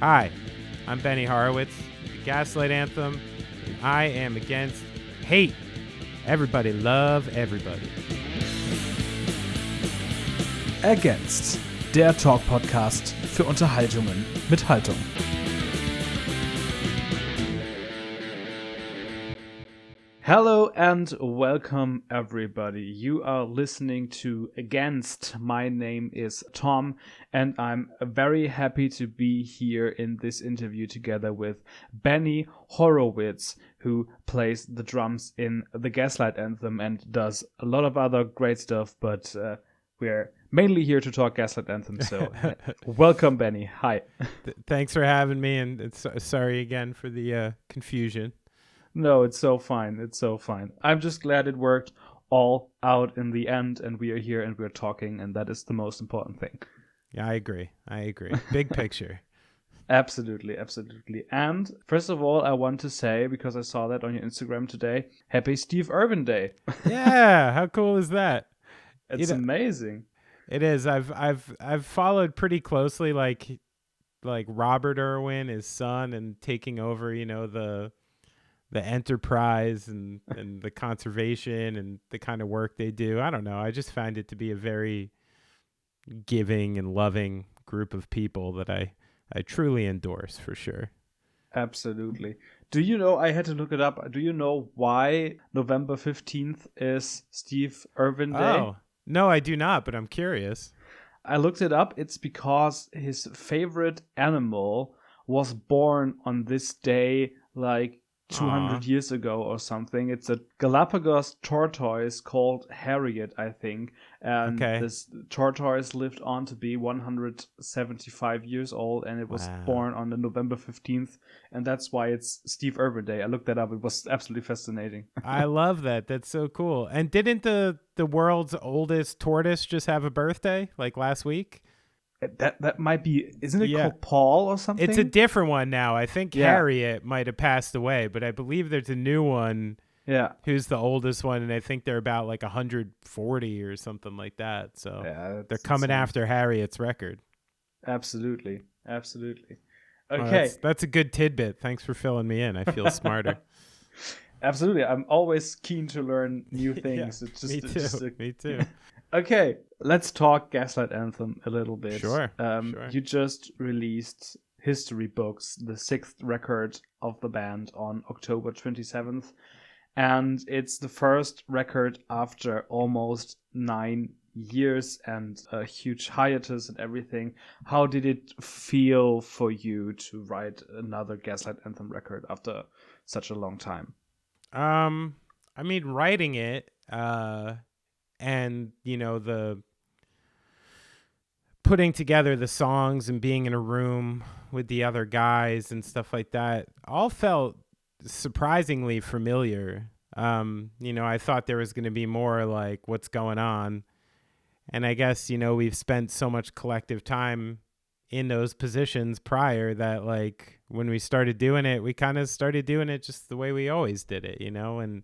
Hi, I'm Benny Horowitz, the Gaslight Anthem, and I am against hate. Everybody love everybody. Against, der Talk-Podcast für Unterhaltungen mit Haltung. Hello and welcome, everybody. You are listening to Against. My name is Tom, and I'm very happy to be here in this interview together with Benny Horowitz, who plays the drums in the Gaslight Anthem and does a lot of other great stuff, but uh, we're mainly here to talk Gaslight Anthem. So, uh, welcome, Benny. Hi. Th- thanks for having me, and it's, sorry again for the uh, confusion. No, it's so fine. It's so fine. I'm just glad it worked all out in the end, and we are here and we're talking, and that is the most important thing. Yeah, I agree. I agree. Big picture. Absolutely, absolutely. And first of all, I want to say, because I saw that on your Instagram today, happy Steve Irwin Day. yeah, how cool is that? It's you know, amazing. It is. I've I've I've followed pretty closely like like Robert Irwin, his son, and taking over, you know, the the enterprise and and the conservation and the kind of work they do. I don't know. I just find it to be a very giving and loving group of people that I I truly endorse for sure. Absolutely. Do you know I had to look it up. Do you know why November 15th is Steve Irwin Day? Oh, no, I do not, but I'm curious. I looked it up. It's because his favorite animal was born on this day like 200 Aww. Uh-huh. years ago or something. It's a Galapagos tortoise called Harriet, I think. And okay. this tortoise lived on to be 175 years old and it was wow. born on the November 15th. And that's why it's Steve Irwin Day. I looked that up. It was absolutely fascinating. I love that. That's so cool. And didn't the, the world's oldest tortoise just have a birthday like last week? That that might be isn't it yeah. called Paul or something? It's a different one now. I think yeah. Harriet might have passed away, but I believe there's a new one. Yeah. Who's the oldest one and I think they're about like 140 or something like that. So yeah, they're coming insane. after Harriet's record. Absolutely. Absolutely. Okay. Oh, that's, that's a good tidbit. Thanks for filling me in. I feel smarter. Absolutely. I'm always keen to learn new things. yeah, it's just, me too. Just a, me too. Okay, let's talk Gaslight Anthem a little bit. Sure, um, sure. You just released History Books, the sixth record of the band, on October 27th. And it's the first record after almost nine years and a huge hiatus and everything. How did it feel for you to write another Gaslight Anthem record after such a long time? Um, I mean, writing it, uh, and you know the putting together the songs and being in a room with the other guys and stuff like that all felt surprisingly familiar. Um, you know i thought there was going to be more like what's going on. And i guess you know we've spent so much collective time in those positions prior that like when we started doing it we kind of started doing it just the way we always did it you know? And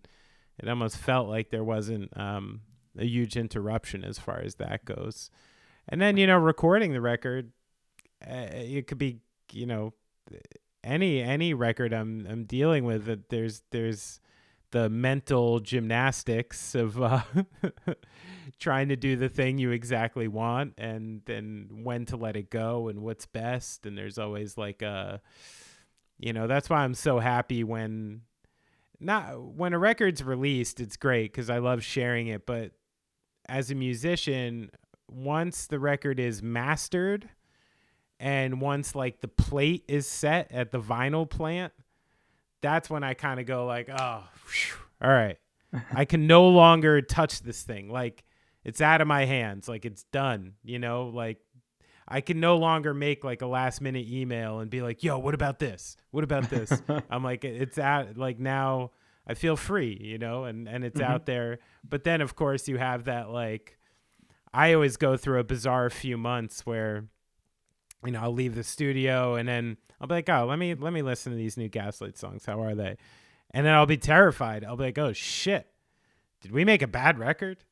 it almost felt like there wasn't um, a huge interruption as far as that goes. And then you know, recording the record, uh, it could be you know any any record I'm I'm dealing with. That there's there's the mental gymnastics of uh, trying to do the thing you exactly want and then when to let it go and what's best and there's always like a you know that's why i'm so happy when not when a record's released it's great because i love sharing it but as a musician, once the record is mastered and once like the plate is set at the vinyl plant, that's when I kind of go like, oh, whew, all right, I can no longer touch this thing. Like it's out of my hands. Like it's done. You know, like I can no longer make like a last minute email and be like, yo, what about this? What about this? I'm like, it's out. Like now I feel free, you know, and and it's mm-hmm. out there. But then of course you have that like I always go through a bizarre few months where you know, I'll leave the studio and then I'll be like, "Oh, let me let me listen to these new Gaslight songs. How are they?" And then I'll be terrified. I'll be like, "Oh shit. Did we make a bad record?"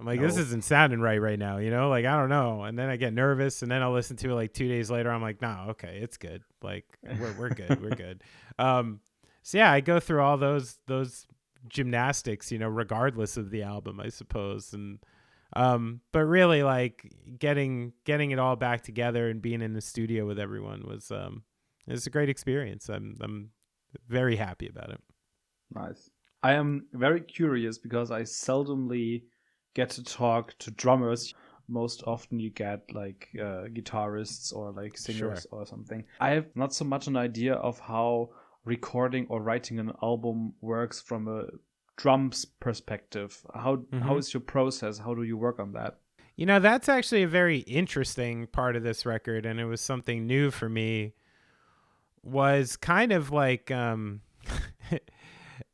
I'm like, this isn't sounding right right now, you know? Like, I don't know. And then I get nervous, and then I'll listen to it like two days later. I'm like, no, okay, it's good. Like, we're, we're good. We're good. Um, so yeah, I go through all those those gymnastics, you know, regardless of the album, I suppose. And um, but really, like getting getting it all back together and being in the studio with everyone was um, it was a great experience. I'm I'm very happy about it. Nice. I am very curious because I seldomly get to talk to drummers. Most often, you get like uh, guitarists or like singers or something. I have not so much an idea of how recording or writing an album works from a drums perspective. How how Mhm. is your process? How do you work on that? You know, that's actually a very interesting part of this record, and it was something new for me. Was kind of like um,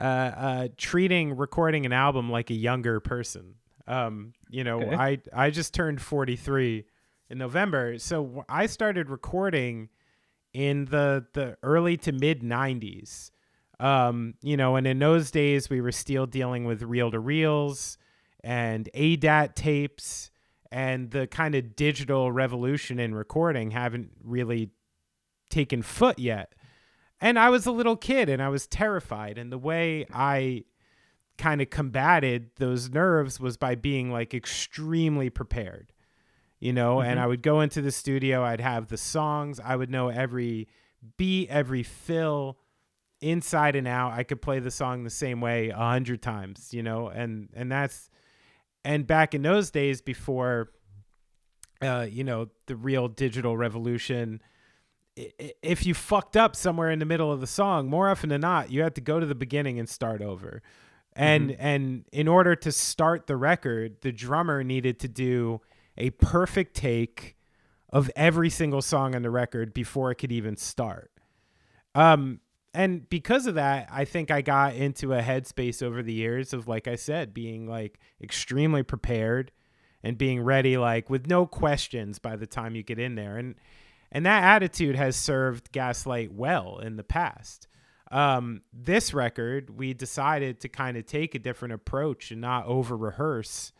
uh, uh, treating recording an album like a younger person. Um, you know, Okay. I I just turned forty three in November, so I started recording in the the early to mid '90s. Um, you know, and in those days we were still dealing with reel to reels and ADAT tapes and the kind of digital revolution in recording haven't really taken foot yet. And I was a little kid and I was terrified. And the way I kind of combated those nerves was by being like extremely prepared, you know. And Mhm. I would go into the studio, I'd have the songs, I would know every beat, every fill inside and out. I could play the song the same way a hundred times, you know, and and that's and back in those days before uh, you know, the real digital revolution, if you fucked up somewhere in the middle of the song, more often than not, you had to go to the beginning and start over. And and in order to start the record, the drummer needed to do a perfect take of every single song on the record before it could even start. Um and because of that, I think I got into a headspace over the years of like I said, being like extremely prepared and being ready like with no questions by the time you get in there. And and that attitude has served Gaslight well in the past. Um, this record, we decided to kind of take a different approach and not over rehearse.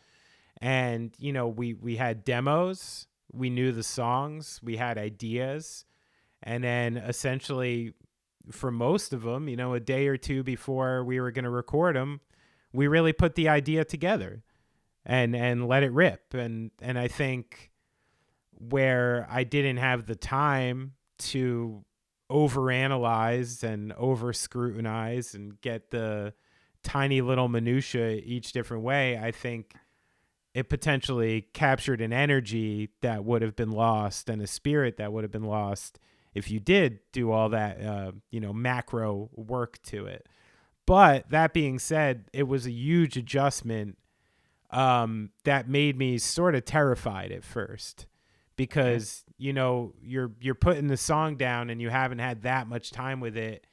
And you know, we we had demos, we knew the songs, we had ideas, and then essentially for most of them, you know, a day or two before we were going to record them, we really put the idea together and and let it rip. And and I think where I didn't have the time to overanalyze and over scrutinize and get the tiny little minutia each different way, I think it potentially captured an energy that would have been lost and a spirit that would have been lost if you did do all that uh, you know macro work to it. But that being said it was a huge adjustment um, that made me sort of terrified at first because you know you're you're putting the song down and you haven't had that much time with it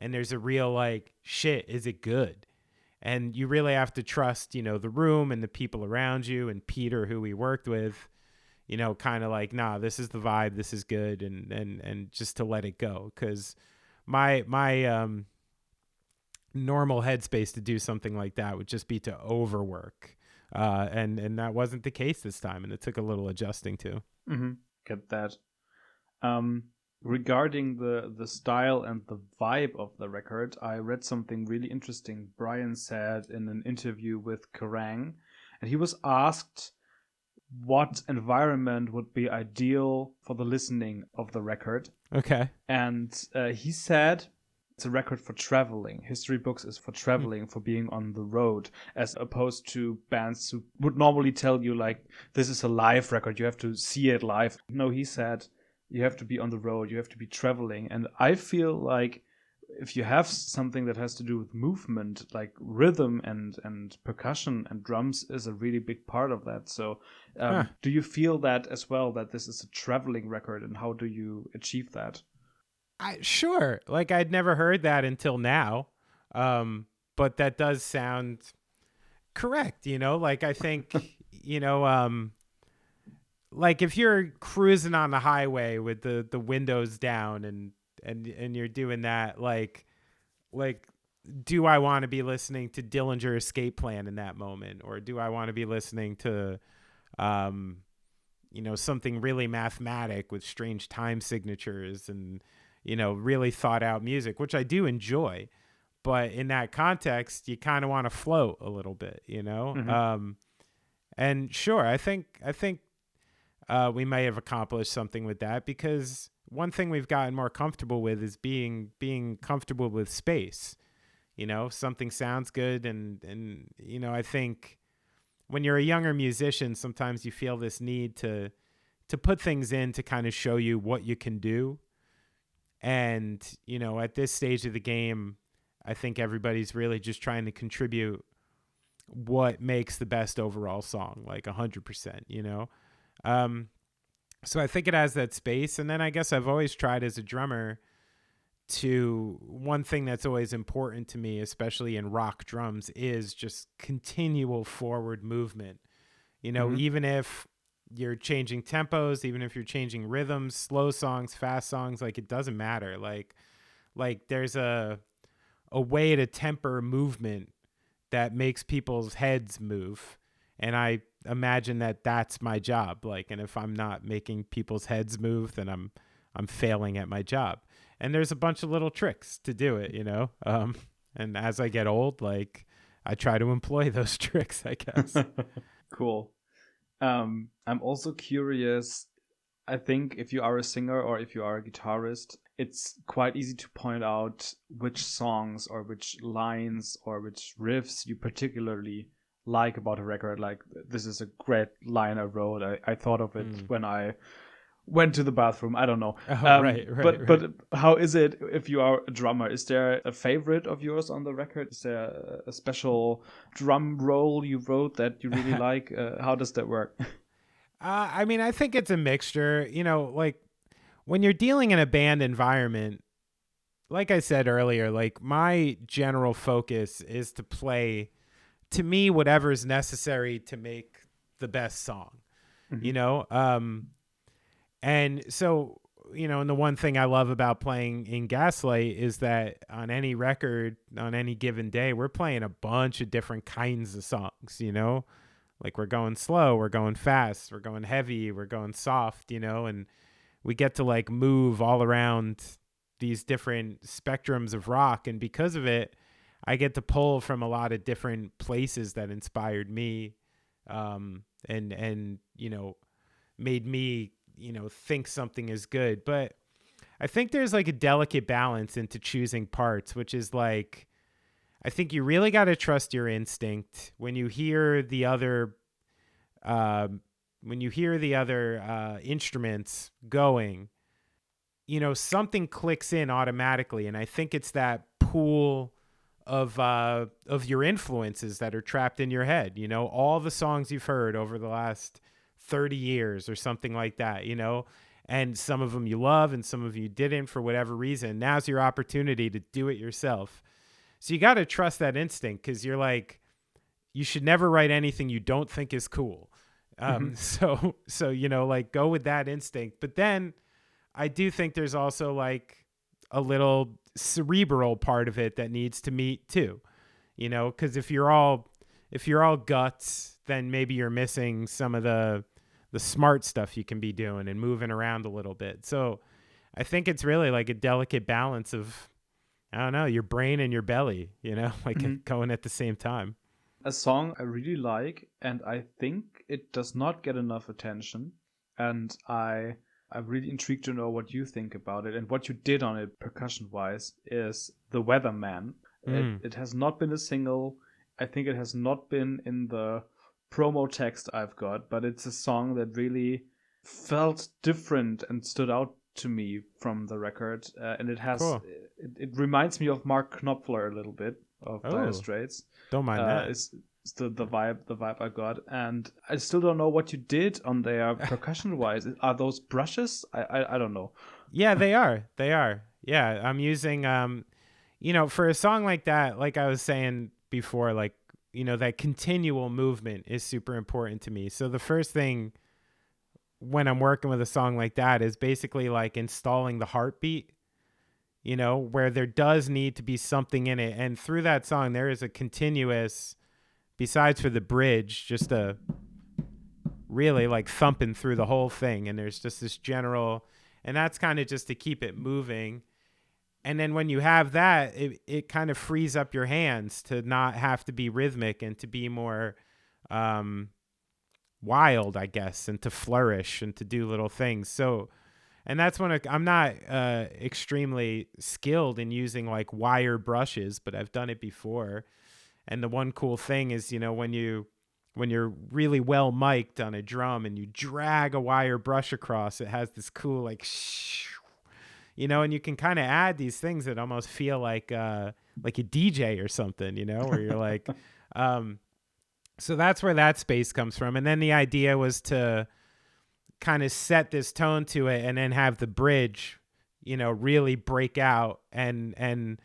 and there's a real like shit is it good and you really have to trust you know the room and the people around you and peter who we worked with you know kind of like nah this is the vibe this is good and and and just to let it go because my my um normal headspace to do something like that would just be to overwork uh and and that wasn't the case this time and it took a little adjusting to Mm-hmm. Get that. Um, regarding the the style and the vibe of the record, I read something really interesting. Brian said in an interview with Kerrang, and he was asked what environment would be ideal for the listening of the record, okay and uh, he said it's a record for traveling. History books is for traveling, for being on the road, as opposed to bands who would normally tell you like this is a live record, you have to see it live. No, he said you have to be on the road, you have to be traveling, and I feel like if you have something that has to do with movement, like rhythm and and percussion and drums is a really big part of that. So, um, Huh. do you feel that as well? That this is a traveling record, and how do you achieve that? I sure. Like I'd never heard that until now. Um, but that does sound correct, you know? Like I think, you know, um like if you're cruising on the highway with the the windows down and and and you're doing that like like do I want to be listening to Dillinger Escape Plan in that moment, or do I want to be listening to, um, you know, something really mathematic with strange time signatures and you know really thought out music, which I do enjoy, but in that context, you kind of want to float a little bit, you know. Mhm. Um, and sure, I think I think uh, we may have accomplished something with that because one thing we've gotten more comfortable with is being being comfortable with space. You know, something sounds good, and and you know, I think when you're a younger musician, sometimes you feel this need to to put things in to kind of show you what you can do. And you know, at this stage of the game, I think everybody's really just trying to contribute what makes the best overall song, like hundred percent. You know, um, so I think it has that space. And then I guess I've always tried as a drummer to one thing that's always important to me, especially in rock drums, is just continual forward movement. You know, Mhm. even if you're changing tempos, even if you're changing rhythms, slow songs, fast songs, like it doesn't matter. Like, like there's a a way to temper movement that makes people's heads move and i imagine that that's my job like and if i'm not making people's heads move then i'm i'm failing at my job and there's a bunch of little tricks to do it you know um and as i get old like i try to employ those tricks i guess cool. Um, I'm also curious. I think if you are a singer or if you are a guitarist, it's quite easy to point out which songs or which lines or which riffs you particularly like about a record. Like, this is a great line I wrote. I, I thought of it Mm. when I went to the bathroom. I don't know. oh, Um, right right but right. but how is it if you are a drummer? Is there a favorite of yours on the record? Is there a, a special drum roll you wrote that you really like? Uh, how does that work? Uh, I mean, I think it's a mixture. You know, like when you're dealing in a band environment, like I said earlier, like my general focus is to play, to me, whatever is necessary to make the best song. You Mhm. know, um, and so you know, and the one thing I love about playing in Gaslight is that on any record, on any given day, we're playing a bunch of different kinds of songs. You know, like we're going slow, we're going fast, we're going heavy, we're going soft, you know, and we get to like move all around these different spectrums of rock and because of it, I get to pull from a lot of different places that inspired me um and and you know made me, you know, think something is good. But I think there's like a delicate balance into choosing parts, which is like I think you really got to trust your instinct when you hear the other, um, when you hear the other uh, instruments going. You know, something clicks in automatically, and I think it's that pool of uh, of your influences that are trapped in your head. You know, all the songs you've heard over the last thirty years or something like that. You know, and some of them you love, and some of you didn't for whatever reason. Now's your opportunity to do it yourself. So you got to trust that instinct because you're like, you should never write anything you don't think is cool. Um, Mhm. So, so you know, like go with that instinct. But then, I do think there's also like a little cerebral part of it that needs to meet too. You know, because if you're all if you're all guts, then maybe you're missing some of the the smart stuff you can be doing and moving around a little bit. So, I think it's really like a delicate balance of I don't know, your brain and your belly, you know, like Mhm. going at the same time. a song I really like, and I think it does not get enough attention. And I I'm really intrigued to know what you think about it and what you did on it percussion wise. Is the Weatherman? Mm. It, it has not been a single. I think it has not been in the promo text I've got, but it's a song that really felt different and stood out to me from the record. Uh, and it has Cool. it, it reminds me of Mark Knopfler a little bit of Dire Oh. Straits Don't mind uh, that. The the vibe the vibe I got, and I still don't know what you did on there percussion wise. Are those brushes? I, I I don't know. Yeah, they are. They are. Yeah, I'm using um you know, for a song like that, like I was saying before, like, you know, that continual movement is super important to me. So the first thing when I'm working with a song like that is basically like installing the heartbeat. you know, where there does need to be something in it. And through that song, there is a continuous, besides for the bridge, just a really like thumping through the whole thing. And there's just this general, and that's kind of just to keep it moving. And then when you have that, it, it kind of frees up your hands to not have to be rhythmic and to be more um, wild, I guess, and to flourish and to do little things. So, and that's when I'm not uh, extremely skilled in using like wire brushes, but I've done it before. And the one cool thing is, you know, when you when you're really well mic'd on a drum and you drag a wire brush across, it has this cool like, shh, you know, and you can kind of add these things that almost feel like uh, like a DJ or something, you know, where you're like, um, so that's where that space comes from. And then the idea was to kind of set this tone to it and then have the bridge, you know, really break out and and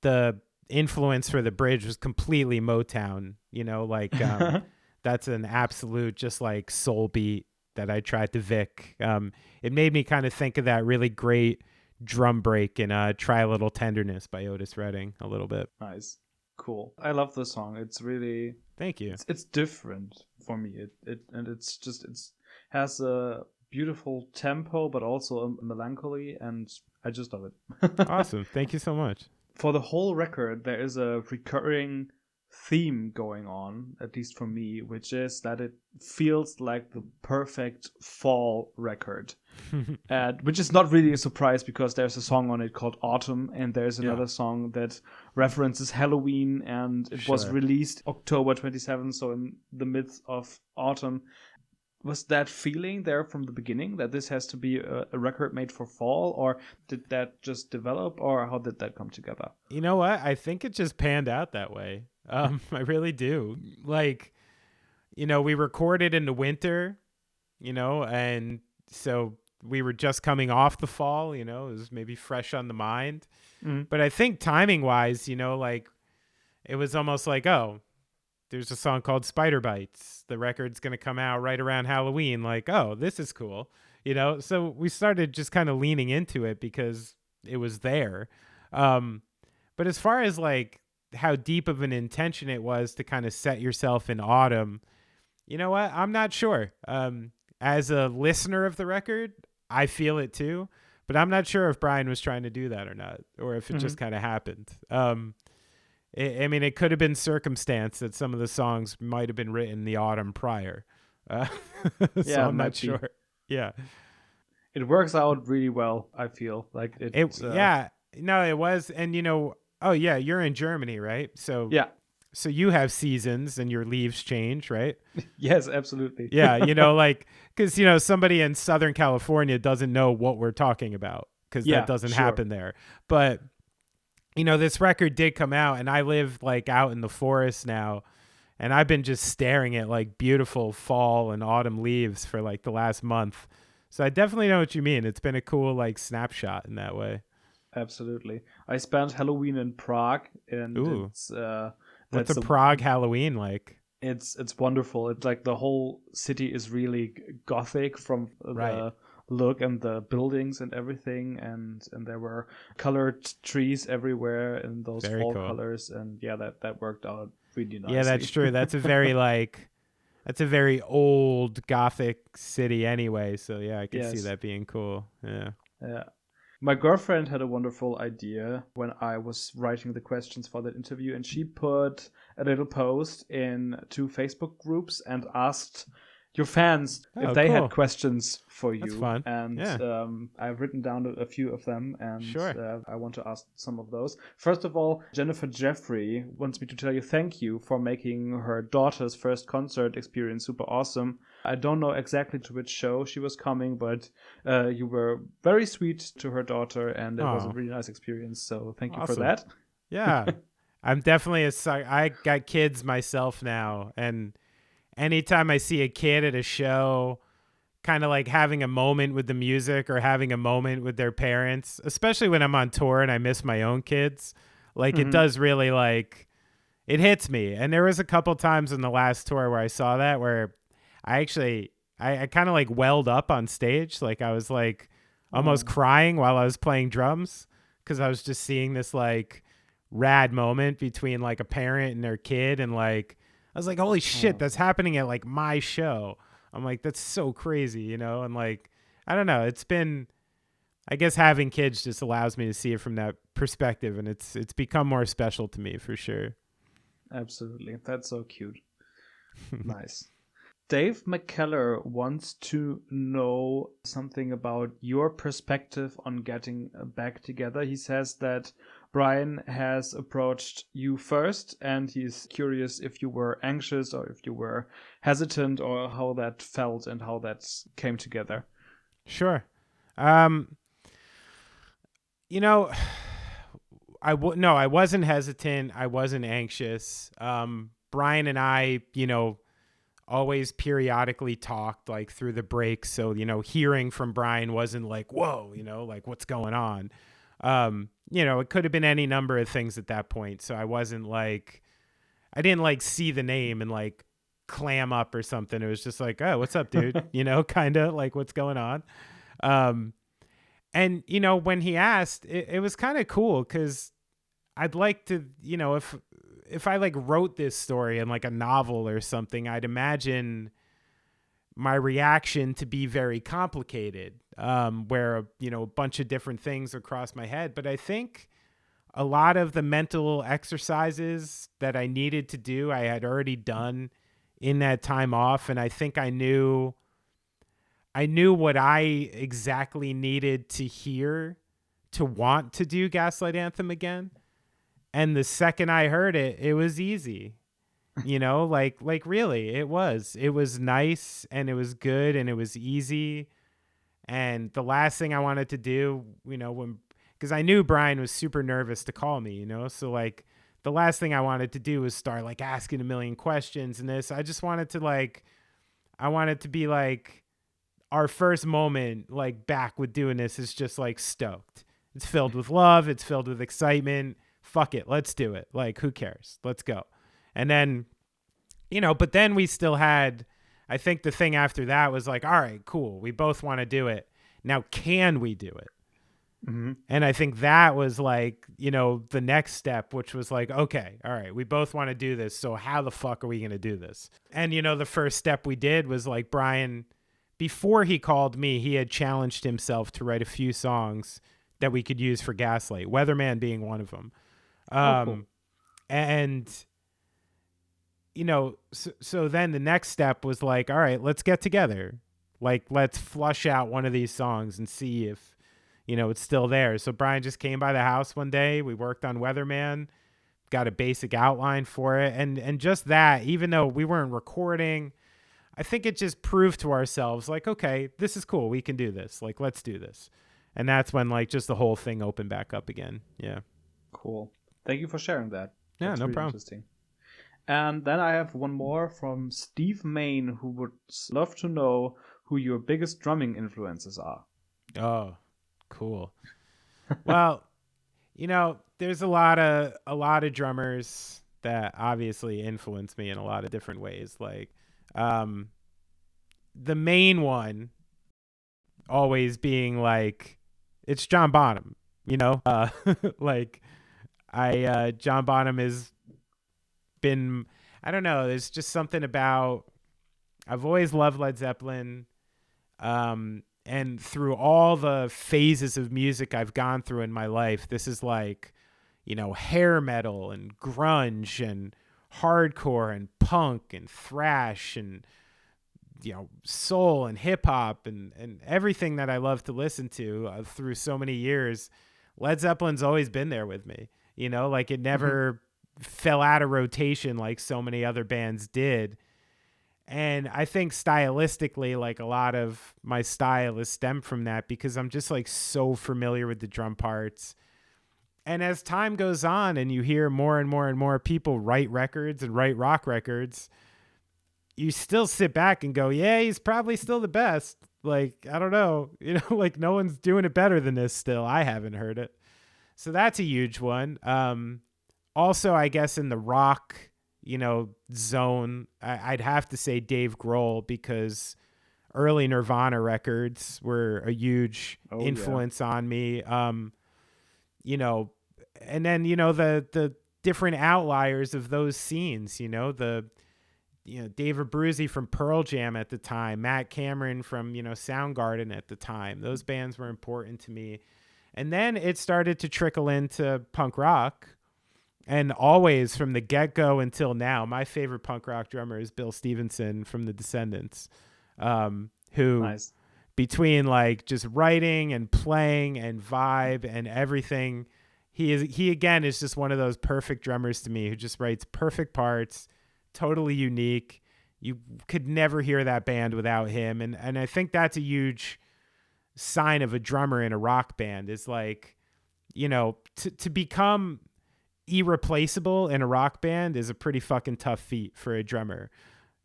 the influence for the bridge was completely Motown, you know, like um, that's an absolute just like soul beat that I tried to Vic. Um, it made me kind of think of that really great drum break in uh, Try a Little Tenderness by Otis Redding a little bit. Nice. Cool. I love the song. It's really Thank you. It's, it's different for me. It it and it's just it's has a beautiful tempo, but also a melancholy, and I just love it. awesome. Thank you so much. For the whole record, there is a recurring theme going on, at least for me, which is that it feels like the perfect fall record. and which is not really a surprise because there's a song on it called Autumn, and there's another yeah. song that references Halloween, and it sure. was released October 27th, so in the midst of autumn. Was that feeling there from the beginning that this has to be a, a record made for fall, or did that just develop, or how did that come together? You know what? I think it just panned out that way. Um, I really do. Like, you know, we recorded in the winter, you know, and so we were just coming off the fall, you know, it was maybe fresh on the mind. Mm-hmm. But I think timing wise, you know, like it was almost like, oh, there's a song called Spider Bites. The record's going to come out right around Halloween. Like, oh, this is cool. You know, so we started just kind of leaning into it because it was there. Um, but as far as like how deep of an intention it was to kind of set yourself in autumn, you know what? I'm not sure. Um, as a listener of the record, I feel it too, but I'm not sure if Brian was trying to do that or not, or if it mm-hmm. just kind of happened. Um, it, I mean, it could have been circumstance that some of the songs might have been written the autumn prior. Uh, so yeah, I'm not sure. Be. Yeah, it works out really well. I feel like it. it uh, yeah, no, it was, and you know, oh yeah, you're in Germany, right? So yeah, so you have seasons and your leaves change, right? yes, absolutely. yeah, you know, like because you know somebody in Southern California doesn't know what we're talking about because yeah, that doesn't sure. happen there. But you know, this record did come out, and I live like out in the forest now, and I've been just staring at like beautiful fall and autumn leaves for like the last month. So I definitely know what you mean. It's been a cool like snapshot in that way. Absolutely. I spent Halloween in Prague, and Ooh. it's. Uh, What's a, a Prague Halloween like? It's it's wonderful. It's like the whole city is really gothic from right. Look and the buildings and everything and and there were colored trees everywhere in those very fall cool. colors and yeah that that worked out really nicely. Yeah, that's true. That's a very like that's a very old gothic city anyway, so yeah, I can yes. see that being cool. Yeah. Yeah. My girlfriend had a wonderful idea when I was writing the questions for that interview, and she put a little post in two Facebook groups and asked your fans oh, if they cool. had questions for you. And yeah. um, I've written down a, few of them, and sure. uh, I want to ask some of those. First of all, Jennifer Jeffrey wants me to tell you thank you for making her daughter's first concert experience super awesome. I don't know exactly to which show she was coming, but uh, you were very sweet to her daughter, and it was a really nice experience. So thank you awesome. for that. Yeah, I'm definitely a. I got kids myself now, and anytime I see a kid at a show, kind of like having a moment with the music or having a moment with their parents, especially when I'm on tour and I miss my own kids, like mm-hmm. it does really like it hits me. And there was a couple times in the last tour where I saw that where I actually I, I kind of like welled up on stage. Like I was like almost mm. crying while I was playing drums because I was just seeing this like rad moment between like a parent and their kid, and like I was like, holy shit, Oh. that's happening at like my show. I'm like, that's so crazy, you know, and like I don't know, it's been. I guess having kids just allows me to see it from that perspective, and it's it's become more special to me for sure. Absolutely. That's so cute. nice. Dave McKellar wants to know something about your perspective on getting uh, back together. He says that Brian has approached you first and he's curious if you were anxious or if you were hesitant or how that felt and how that came together. Sure. Um, you know, I w- no, I wasn't hesitant. I wasn't anxious. Um, Brian and I, you know, always periodically talked like through the breaks. So, you know, hearing from Brian wasn't like, whoa, you know, like what's going on. Um, you know, it could have been any number of things at that point. So I wasn't like, I didn't like see the name and like clam up or something. It was just like, oh, what's up, dude? you know, kind of like what's going on. Um, and you know, when he asked, it, it was kind of cool because I'd like to, you know, if if I like wrote this story in like a novel or something, I'd imagine my reaction to be very complicated, um, where you know a bunch of different things across my head. But I think a lot of the mental exercises that I needed to do, I had already done in that time off, and I think I knew. I knew what I exactly needed to hear to want to do Gaslight Anthem again. And the second I heard it, it was easy. You know, like like really, it was. It was nice and it was good and it was easy. And the last thing I wanted to do, you know, when because I knew Brian was super nervous to call me, you know, so like the last thing I wanted to do was start like asking a million questions and this. I just wanted to like, I wanted to be like, our first moment like back with doing this is just like stoked. It's filled with love. It's filled with excitement. Fuck it. Let's do it. Like, who cares? Let's go. And then, you know, but then we still had, I think the thing after that was like, all right, cool. We both want to do it. Now, can we do it? Mm-hmm. And I think that was like, you know, the next step, which was like, okay, all right, we both want to do this. So how the fuck are we going to do this? And, you know, the first step we did was like, Brian, before he called me, he had challenged himself to write a few songs that we could use for Gaslight, Weatherman being one of them. Um, Oh, cool. And, you know, so, so then the next step was like, all right, let's get together. Like, let's flush out one of these songs and see if, you know, it's still there. So Brian just came by the house one day. We worked on Weatherman, got a basic outline for it. And, and just that, even though we weren't recording, I think it just proved to ourselves like, okay, this is cool. We can do this. Like, let's do this. And that's when like just the whole thing opened back up again. Yeah. Cool. Thank you for sharing that. Yeah, That's no really problem. Interesting. And then I have one more from Steve Main, who would love to know who your biggest drumming influences are. Oh, cool. well, you know, there's a lot of a lot of drummers that obviously influence me in a lot of different ways. Like, um, the main one always being like, it's John Bonham. You know, uh, like I uh, John Bonham has been. I don't know. There's just something about. I've always loved Led Zeppelin. Um, and through all the phases of music I've gone through in my life, this is like, you know, hair metal and grunge and hardcore and punk and thrash and you know soul and hip hop and and everything that I love to listen to uh, through so many years. Led Zeppelin's always been there with me. You know, like it never fell out of rotation like so many other bands did. And I think stylistically, like a lot of my style is stemmed from that because I'm just like so familiar with the drum parts. And as time goes on and you hear more and more and more people write records and write rock records, you still sit back and go, yeah, he's probably still the best. Like, I don't know. You know, like no one's doing it better than this still. I haven't heard it. So that's a huge one. Um, also, I guess in the rock, you know, zone, I- I'd have to say Dave Grohl because early Nirvana records were a huge Oh, yeah. influence on me. Um, you know, and then you know the the different outliers of those scenes. You know the you know David Abbruzzese from Pearl Jam at the time, Matt Cameron from you know Soundgarden at the time. Those bands were important to me, and then it started to trickle into punk rock, and always from the get go until now, my favorite punk rock drummer is Bill Stevenson from the Descendents, um, who. Nice. Between like just writing and playing and vibe and everything, he is he again is just one of those perfect drummers to me who just writes perfect parts totally unique. You could never hear that band without him, and and I think that's a huge sign of a drummer in a rock band is like, you know, to to become irreplaceable in a rock band is a pretty fucking tough feat for a drummer.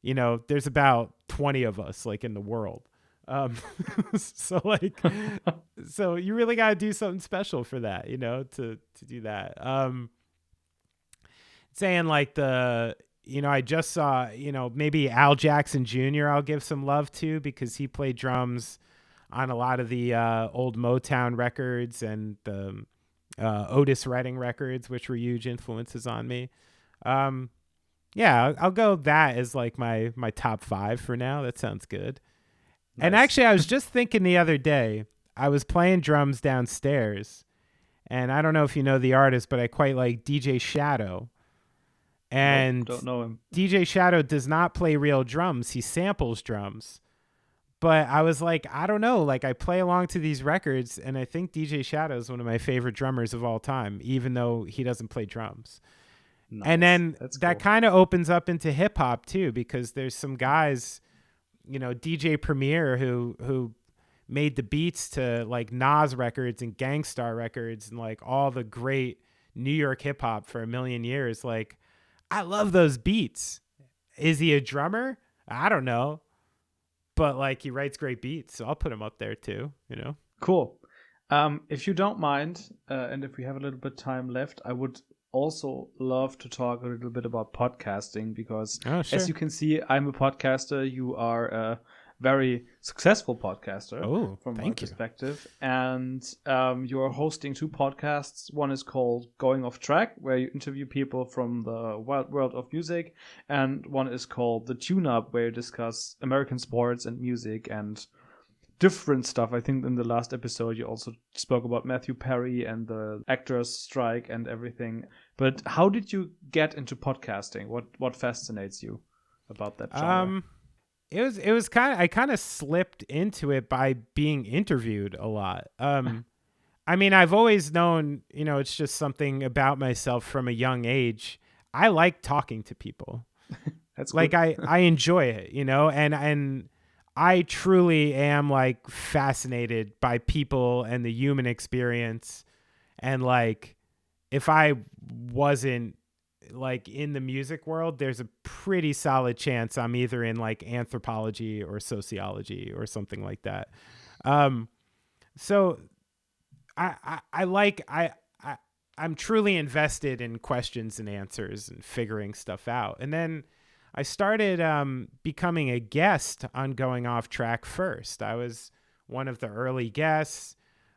You know, there's about 20 of us like in the world. Um, so like, so you really got to do something special for that, you know, to, to do that. Um, saying like the, you know, I just saw, you know, maybe Al Jackson Jr. I'll give some love to because he played drums on a lot of the uh, old Motown records and the uh, Otis Redding records, which were huge influences on me. Um, yeah, I'll, go that as like my my top five for now. That sounds good. Nice. And actually, I was just thinking the other day. I was playing drums downstairs, and I don't know if you know the artist, but I quite like DJ Shadow. And don't know him. DJ Shadow does not play real drums. He samples drums. But I was like, I don't know. Like I play along to these records and I think DJ Shadow is one of my favorite drummers of all time, even though he doesn't play drums. Nice. And then That's that cool. kind of opens up into hip hop too, because there's some guys, you know, DJ Premier who who made the beats to like Nas records and Gang Starr records and like all the great New York hip hop for a million years. Like I love those beats. Is he a drummer? I don't know. But like he writes great beats, so I'll put him up there too, you know. Cool. Um, if you don't mind, uh, and if we have a little bit time left, I would also love to talk a little bit about podcasting because, oh, sure. as you can see, I'm a podcaster. You are a very successful podcaster oh, from my perspective. And um, you're hosting two podcasts. One is called Going Off Track, where you interview people from the wild world of music, and one is called The Tune Up, where you discuss American sports and music and different stuff. I think in the last episode you also spoke about Matthew Perry and the actors strike and everything. But how did you get into podcasting? What what fascinates you about that genre? Um it was it was kind of I kind of slipped into it by being interviewed a lot. Um I mean, I've always known, you know, it's just something about myself from a young age. I like talking to people. That's like I I enjoy it, you know, and and I truly am like fascinated by people and the human experience and like if I wasn't like in the music world, there's a pretty solid chance I'm either in like anthropology or sociology or something like that. Um, so I, I, I like I, I I'm truly invested in questions and answers and figuring stuff out. And then I started um, becoming a guest on Going Off Track first. I was one of the early guests.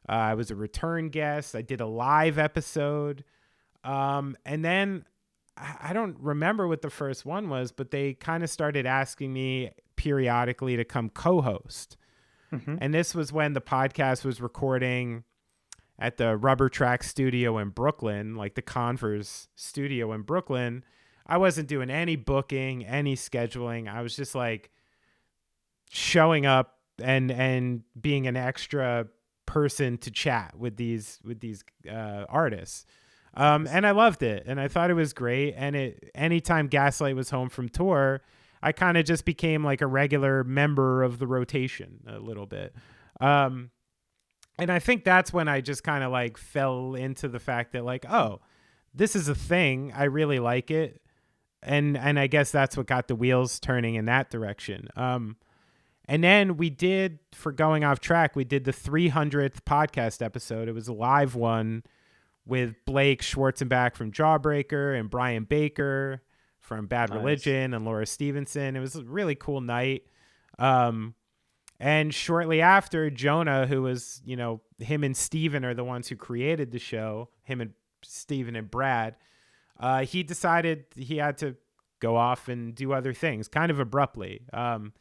Uh, I was a return guest. I did a live episode. Um, and then I don't remember what the first one was, but they kind of started asking me periodically to come co-host. Mm-hmm. And this was when the podcast was recording at the Rubber Track studio in Brooklyn, like the Converse studio in Brooklyn. I wasn't doing any booking, any scheduling. I was just like showing up and and being an extra person to chat with these with these uh, artists. Um, and I loved it, and I thought it was great. And it anytime Gaslight was home from tour, I kind of just became like a regular member of the rotation a little bit. Um, and I think that's when I just kind of like fell into the fact that like, oh, this is a thing. I really like it, and and I guess that's what got the wheels turning in that direction. Um, and then we did for going off track. We did the 300th podcast episode. It was a live one with Blake Schwarzenbach from Jawbreaker and Brian Baker from Bad nice. Religion and Laura Stevenson. It was a really cool night. Um, And shortly after, Jonah, who was, you know, him and Steven are the ones who created the show, him and Steven and Brad, uh, he decided he had to go off and do other things kind of abruptly. Um,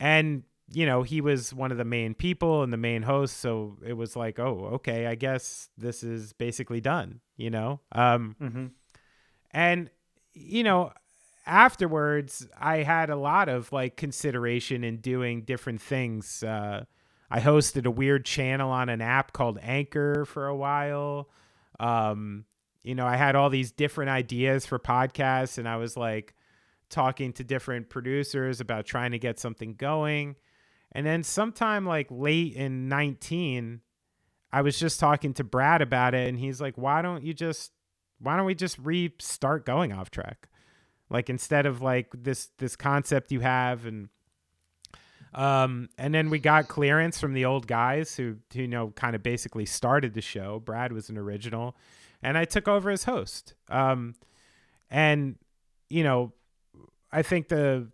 and, you know, he was one of the main people and the main host. So it was like, oh, okay, I guess this is basically done, you know? Um, Mm-hmm. and, you know, afterwards, I had a lot of like consideration in doing different things. Uh, I hosted a weird channel on an app called Anchor for a while. Um, you know, I had all these different ideas for podcasts, and I was like talking to different producers about trying to get something going. And then sometime like late in 19, I was just talking to Brad about it, and he's like, why don't you just, why don't we just restart going off track? like instead of like this this concept you have and um and then we got clearance from the old guys who, who you know kind of basically started the show. Brad was an original. And i took over as host. Um and you know i think the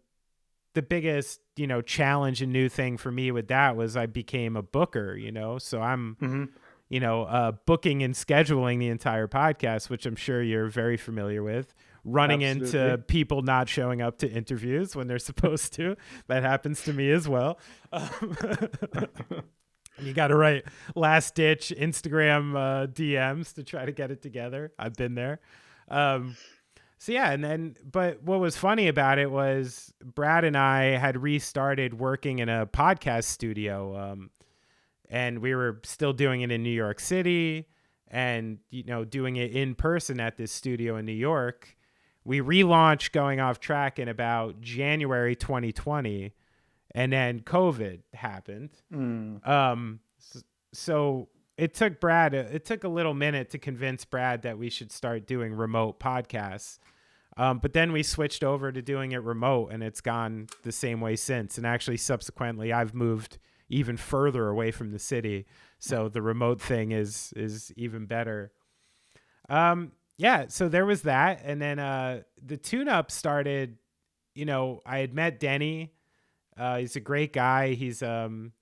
the biggest you know challenge and new thing for me with that was i became a booker you know so i'm Mm-hmm. you know uh booking and scheduling the entire podcast which i'm sure you're very familiar with running into people not showing up to interviews when they're supposed to. That happens to me as well. Um, you got to write last ditch Instagram uh, DMs to try to get it together. I've been there. Um, so yeah, and then but what was funny about it was Brad and I had restarted working in a podcast studio, um, and we were still doing it in New York City, and you know doing it in person at this studio in New York. We relaunched going off track in about January 2020, and then COVID happened. Mm. Um, so it took Brad, it took a little minute to convince Brad that we should start doing remote podcasts. Um, but then we switched over to doing it remote, and it's gone the same way since. And actually, subsequently, I've moved even further away from the city, so the remote thing is is even better. Um, yeah, so there was that, and then uh, the tune-up started. You know, I had met Denny. Uh, he's a great guy. He's um,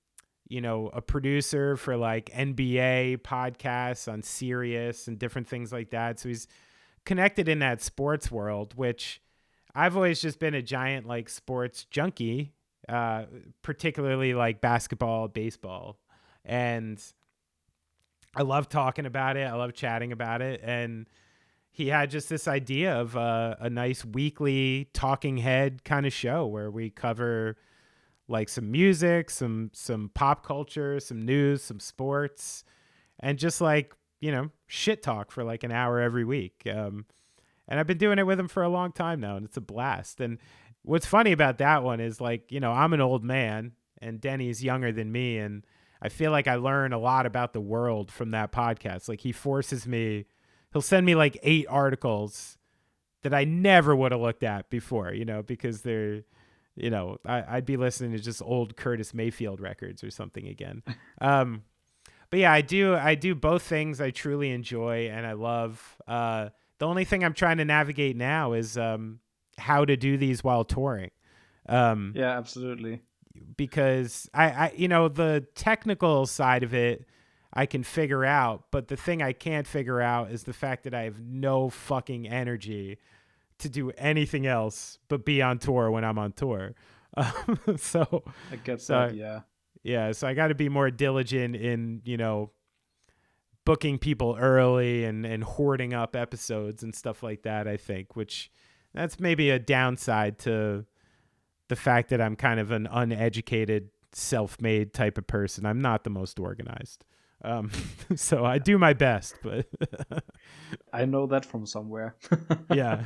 you know, a producer for like NBA podcasts on Sirius and different things like that. So he's connected in that sports world, which I've always just been a giant like sports junkie, uh, particularly like basketball, baseball, and I love talking about it. I love chatting about it, and he had just this idea of uh, a nice weekly talking head kind of show where we cover like some music, some some pop culture, some news, some sports, and just like you know shit talk for like an hour every week. Um, and I've been doing it with him for a long time now, and it's a blast. And what's funny about that one is like you know I'm an old man, and Denny's younger than me, and I feel like I learn a lot about the world from that podcast. Like he forces me, he'll send me like eight articles that I never would have looked at before, you know, because they're you know, I, I'd be listening to just old Curtis Mayfield records or something again. Um, but yeah, I do I do both things I truly enjoy and I love. Uh, the only thing I'm trying to navigate now is um, how to do these while touring. Um, Yeah, absolutely. because I, I you know the technical side of it I can figure out, but the thing I can't figure out is the fact that I have no fucking energy to do anything else but be on tour when I'm on tour. Um, so I get So- that. Yeah. yeah, so I got to be more diligent in you know booking people early and and hoarding up episodes and stuff like that. I think, which that's maybe a downside to the fact that I'm kind of an uneducated, self-made type of person. I'm not the most organized. Um, so I do my best, but I know that from somewhere. yeah,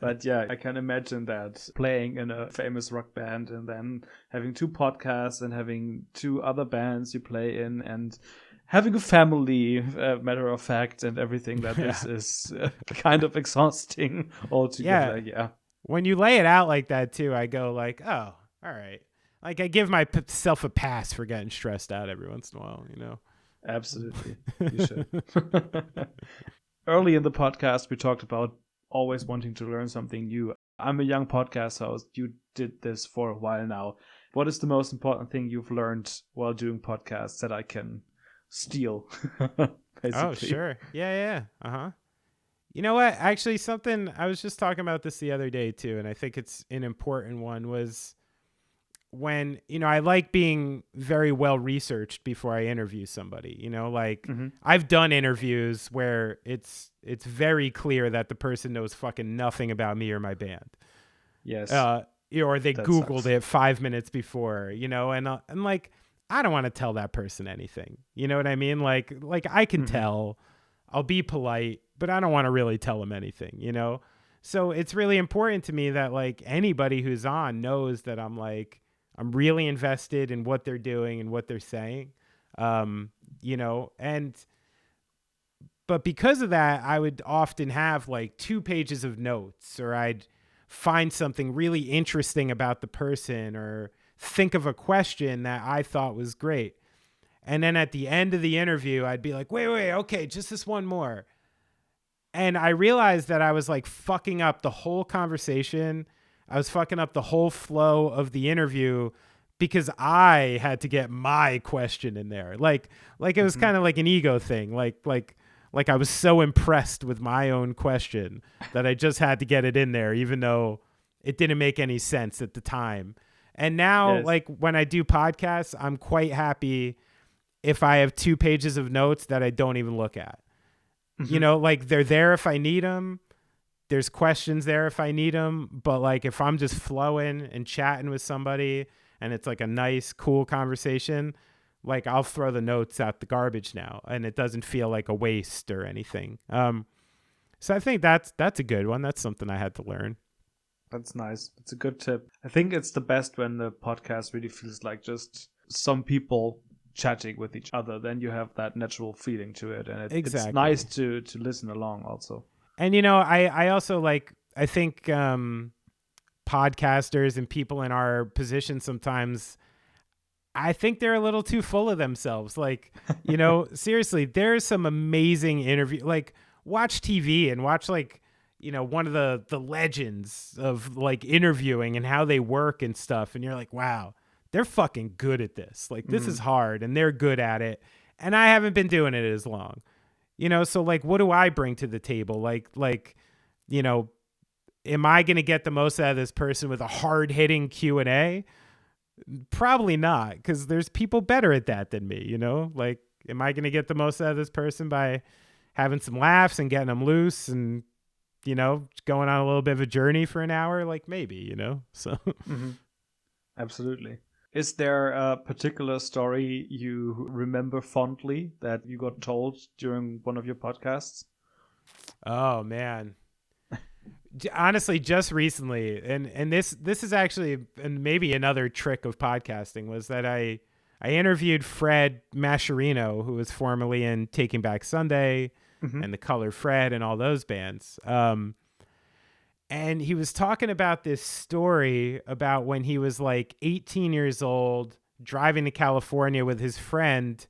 but yeah, I can imagine that playing in a famous rock band and then having two podcasts and having two other bands you play in and having a family, uh, matter of fact, and everything that Yeah. is is uh, kind of exhausting altogether. Yeah. when you lay it out like that too, I go like, oh, all right. Like I give myself a pass for getting stressed out every once in a while, you know. Absolutely. You should. Early in the podcast, we talked about always wanting to learn something new. I'm a young podcast host. You did this for a while now. what is the most important thing you've learned while doing podcasts that I can steal? oh, sure. Yeah, yeah. Uh huh. You know what? Actually, something I was just talking about this the other day too, and I think it's an important one was when you know I like being very well researched before I interview somebody. You know, like mm-hmm. I've done interviews where it's it's very clear that the person knows fucking nothing about me or my band. Yes. Uh, or they that googled sucks. it 5 minutes before, you know, and uh, and like I don't want to tell that person anything. You know what I mean? Like like I can mm-hmm. tell. I'll be polite, but I don't want to really tell them anything, you know? So it's really important to me that like anybody who's on knows that I'm like I'm really invested in what they're doing and what they're saying. Um, you know, and but because of that, I would often have like two pages of notes or I'd find something really interesting about the person or think of a question that I thought was great. And then at the end of the interview, I'd be like, wait, wait, okay, just this one more. And I realized that I was like fucking up the whole conversation I was fucking up the whole flow of the interview because I had to get my question in there. Like like it was mm-hmm. kind of like an ego thing. Like like like I was so impressed with my own question that I just had to get it in there even though it didn't make any sense at the time. And now yes. like when I do podcasts, I'm quite happy if I have two pages of notes that I don't even look at. Mm-hmm. You know, like they're there if I need them there's questions there if I need them, but like if I'm just flowing and chatting with somebody and it's like a nice, cool conversation, like I'll throw the notes out the garbage now, and it doesn't feel like a waste or anything. Um, so I think that's that's a good one. That's something I had to learn. That's nice. It's a good tip. I think it's the best when the podcast really feels like just some people chatting with each other. Then you have that natural feeling to it, and it, exactly. it's nice to to listen along also and you know, I I also like I think um, podcasters and people in our position sometimes. I think they're a little too full of themselves. Like, you know, seriously, there's some amazing interview. Like, watch TV and watch like, you know, one of the the legends of like interviewing and how they work and stuff. And you're like, wow, they're fucking good at this. Like, this mm-hmm. is hard, and they're good at it. And I haven't been doing it as long. You know, so like what do I bring to the table? Like like you know, am I going to get the most out of this person with a hard-hitting Q&A? Probably not cuz there's people better at that than me, you know? Like am I going to get the most out of this person by having some laughs and getting them loose and you know, going on a little bit of a journey for an hour like maybe, you know? So mm-hmm. Absolutely. Is there a particular story you remember fondly that you got told during one of your podcasts? Oh man. Honestly, just recently, and and this this is actually and maybe another trick of podcasting was that I I interviewed Fred Mascherino, who was formerly in Taking Back Sunday mm-hmm. and the Color Fred and all those bands. Um, and he was talking about this story about when he was like 18 years old driving to California with his friend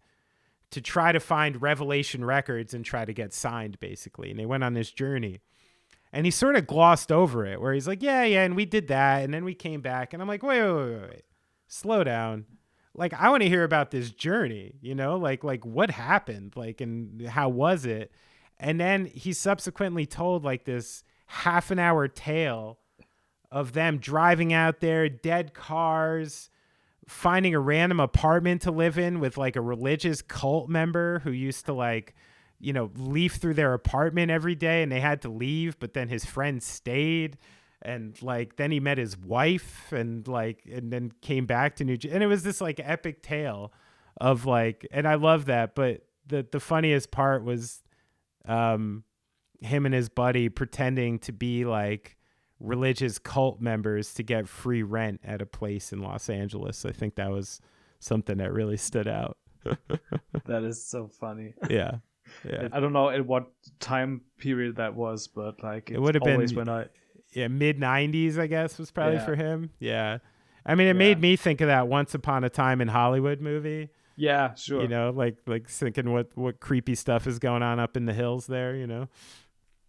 to try to find Revelation Records and try to get signed basically and they went on this journey. And he sort of glossed over it where he's like yeah yeah and we did that and then we came back and I'm like wait wait wait wait slow down. Like I want to hear about this journey you know? Like like what happened? Like and how was it? And then he subsequently told like this half an hour tale of them driving out there, dead cars, finding a random apartment to live in with like a religious cult member who used to like, you know, leaf through their apartment every day and they had to leave, but then his friend stayed and like then he met his wife and like and then came back to New Jersey. And it was this like epic tale of like and I love that, but the the funniest part was um him and his buddy pretending to be like religious cult members to get free rent at a place in Los Angeles. I think that was something that really stood out. that is so funny. Yeah. Yeah. I don't know at what time period that was, but like it would have been when I yeah, mid 90s I guess was probably yeah. for him. Yeah. I mean, it yeah. made me think of that Once Upon a Time in Hollywood movie. Yeah, sure. You know, like like thinking what what creepy stuff is going on up in the hills there, you know.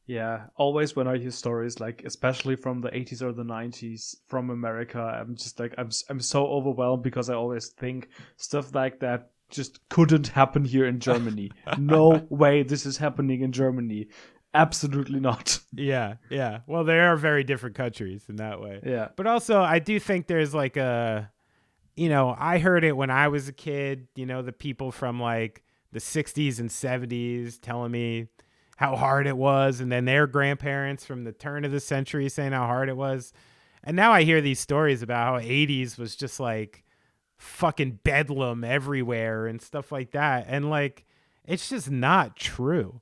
Yeah, always when I hear stories like, especially from the 80s or the 90s from America, I'm just like, I'm I'm so overwhelmed because I always think stuff like that just couldn't happen here in Germany. no way, this is happening in Germany. Absolutely not. Yeah, yeah. Well, they are very different countries in that way. Yeah, But also, I do think there's like a, you know, I heard it when I was a kid. You know, the people from like the 60s and 70s telling me how hard it was, and then their grandparents from the turn of the century saying how hard it was. And now I hear these stories about how 80s was just like fucking bedlam everywhere and stuff like that. And like, it's just not true.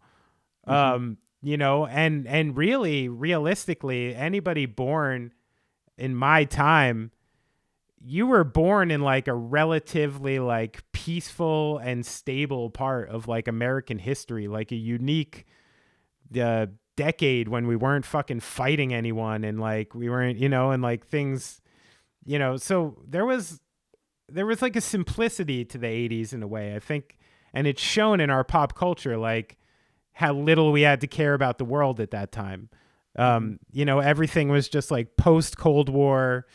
Um, you know, and and really, realistically, anybody born in my time, you were born in like a relatively like peaceful and stable part of like American history, like a unique uh, decade when we weren't fucking fighting anyone and like we weren't, you know, and like things, you know, so there was there was like a simplicity to the 80s in a way, I think, and it's shown in our pop culture like how little we had to care about the world at that time. Um, you know, everything was just like post Cold War,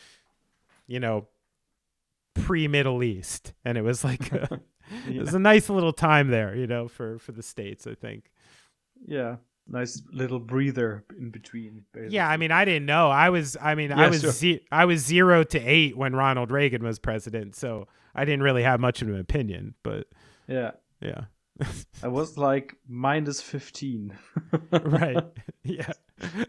you know, pre Middle East, and it was like a, it was a nice little time there, you know, for for the states. I think. yeah. Nice little breather in between. Basically. Yeah, I mean, I didn't know. I was, I mean, I was, sure. ze- I was zero to eight when Ronald Reagan was president, so I didn't really have much of an opinion. But yeah. yeah, I was like minus 15. right, yeah.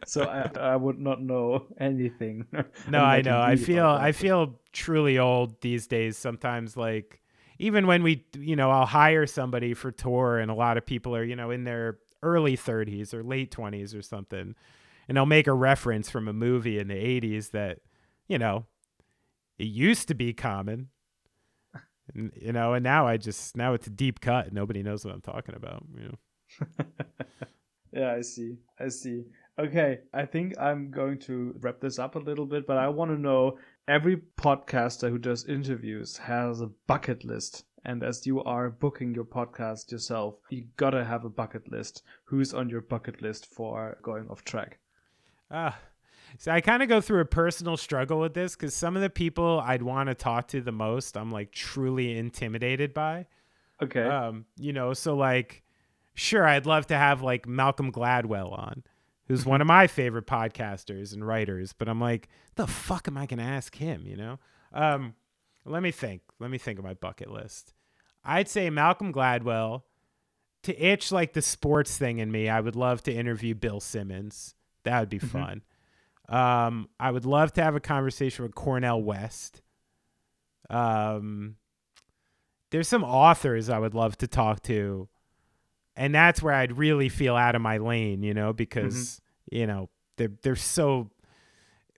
so I, I would not know anything. No, I And know. I feel I feel truly old these days sometimes like even when we you know, I'll hire somebody for tour and a lot of people are, you know, in their early 30s or late 20s or something. And they'll make a reference from a movie in the 80s that, you know, it used to be common. And, you know, and now I just now it's a deep cut and nobody knows what I'm talking about, you know. yeah, I see. I see. Okay, I think I'm going to wrap this up a little bit, but I want to know every podcaster who does interviews has a bucket list. And as you are booking your podcast yourself, you gotta have a bucket list. Who's on your bucket list for going off track? Ah, so I kind of go through a personal struggle with this because some of the people I'd want to talk to the most, I'm like truly intimidated by. Okay. Um, you know, so like, sure, I'd love to have like Malcolm Gladwell on, who's one of my favorite podcasters and writers, but I'm like, the fuck am I gonna ask him? You know? Um, let me think. Let me think of my bucket list. I'd say Malcolm Gladwell. To itch like the sports thing in me, I would love to interview Bill Simmons. That would be fun. Um, I would love to have a conversation with Cornel West. Um, there's some authors I would love to talk to, and that's where I'd really feel out of my lane, you know, because you know they're they're so.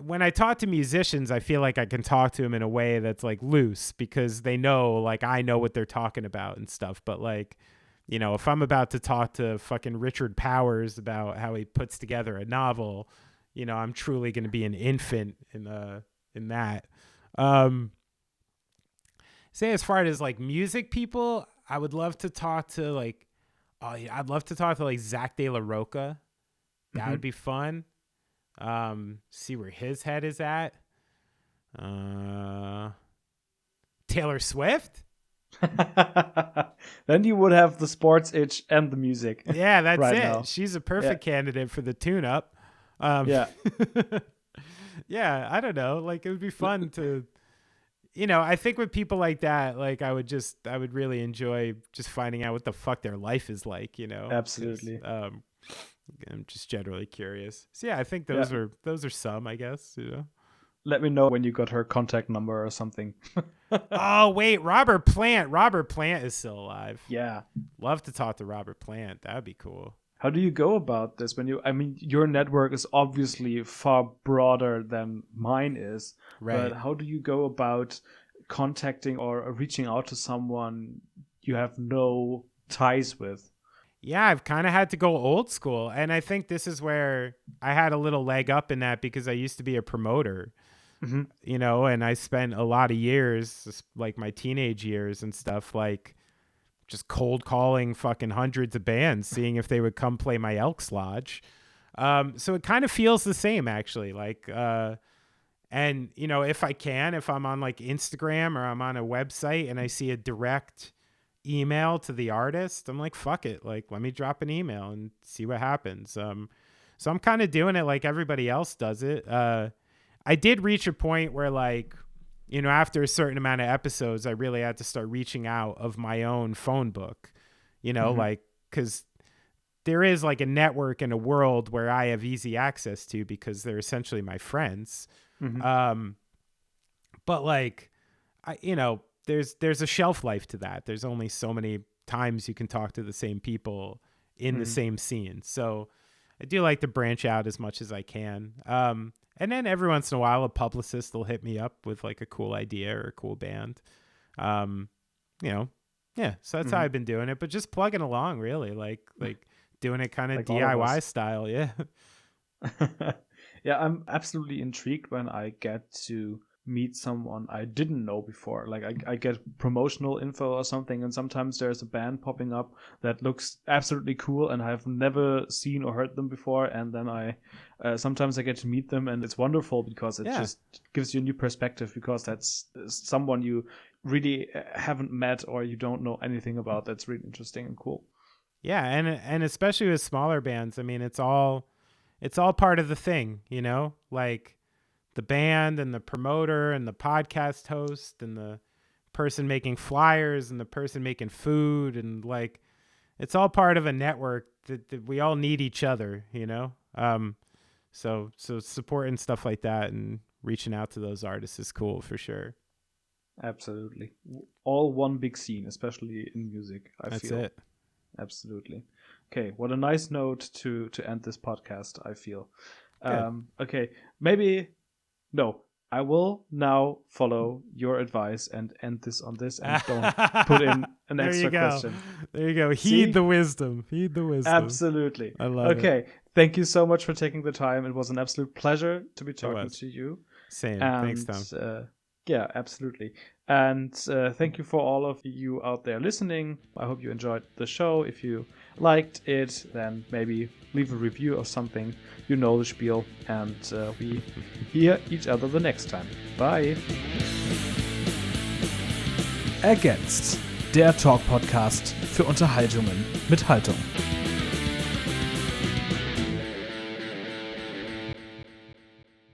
When I talk to musicians, I feel like I can talk to them in a way that's like loose because they know, like I know what they're talking about and stuff. But like, you know, if I'm about to talk to fucking Richard Powers about how he puts together a novel, you know, I'm truly going to be an infant in uh in that. Um say as far as like music people, I would love to talk to like oh yeah, I'd love to talk to like Zack de la Rocha. That Mhm. would be fun. Um see where his head is at. Uh Taylor Swift? then you would have the sports itch and the music. Yeah, that's Right it. now. She's a perfect candidate for the tune up. Um, Yeah. yeah, I don't know. Like it would be fun to you know, I think with people like that, like I would just I would really enjoy just finding out what the fuck their life is like, you know, Absolutely. Um I'm just generally curious. So yeah, I think those are those are some, I guess, you know. Let me know when you got her contact number or something. oh, wait, Robert Plant. Robert Plant is still alive. yeah. Love to talk to Robert Plant. That'd be cool. How do you go about this when you I mean your network is obviously far broader than mine is. Right. But how do you go about contacting or reaching out to someone you have no ties with? Yeah, I've kind of had to go old school. And I think this is where I had a little leg up in that because I used to be a promoter, Mhm. you know, and I spent a lot of years, like my teenage years and stuff, like just cold calling fucking hundreds of bands, seeing if they would come play my Elks Lodge. Um, so it kind of feels the same actually. Like, uh, and you know, if I can, if I'm on like Instagram or I'm on a website and I see a direct email to the artist, I'm like, fuck it. Like, let me drop an email and see what happens. Um, so I'm kind of doing it like everybody else does it. Uh, I did reach a point where like, you know, after a certain amount of episodes, I really had to start reaching out of my own phone book, you know, Mhm. like, cause there is like a network and a world where I have easy access to because they're essentially my friends. Mhm. Um, but like, I you know, there's there's a shelf life to that. There's only so many times you can talk to the same people in the Mhm. same scene. So I do like to branch out as much as I can. Um, and then every once in a while, a publicist will hit me up with like a cool idea or a cool band. Um, you know, yeah. So that's how Mhm. I've been doing it, but just plugging along, really, like like doing it kind of Like of DIY style. Yeah. yeah, I'm absolutely intrigued when I get to meet someone I didn't know before. Like I, I get promotional info or something, and sometimes there's a band popping up that looks absolutely cool, and I've never seen or heard them before. And then I uh, sometimes I get to meet them, and it's wonderful because it Yeah. just gives you a new perspective because that's someone you really uh, haven't met or you don't know anything about. That's really interesting and cool. Yeah, and and especially with smaller bands, I mean, it's all it's all part of the thing, you know? Like the band and the promoter and the podcast host and the person making flyers and the person making food and like it's all part of a network that, that we all need each other, you know? Um so so supporting stuff like that and reaching out to those artists is cool for sure. Absolutely, all one big scene, especially in music. I That's feel. it. Absolutely. Okay, what a nice note to to end this podcast. I feel. Um, okay, maybe no. I will now follow your advice and end this on this, and don't put in an there extra you go. question. There you go. Heed See? the wisdom. Heed the wisdom. Absolutely. I love it. Okay, thank you so much for taking the time. It was an absolute pleasure to be talking to you. Same. And, Thanks, Tom. Uh, yeah, absolutely. And uh, thank you for all of you out there listening. I hope you enjoyed the show. If you liked it, then maybe leave a review or something. You know the spiel. And uh, we hear each other the next time. Bye. Against. Der Talk-Podcast für Unterhaltungen mit Haltung.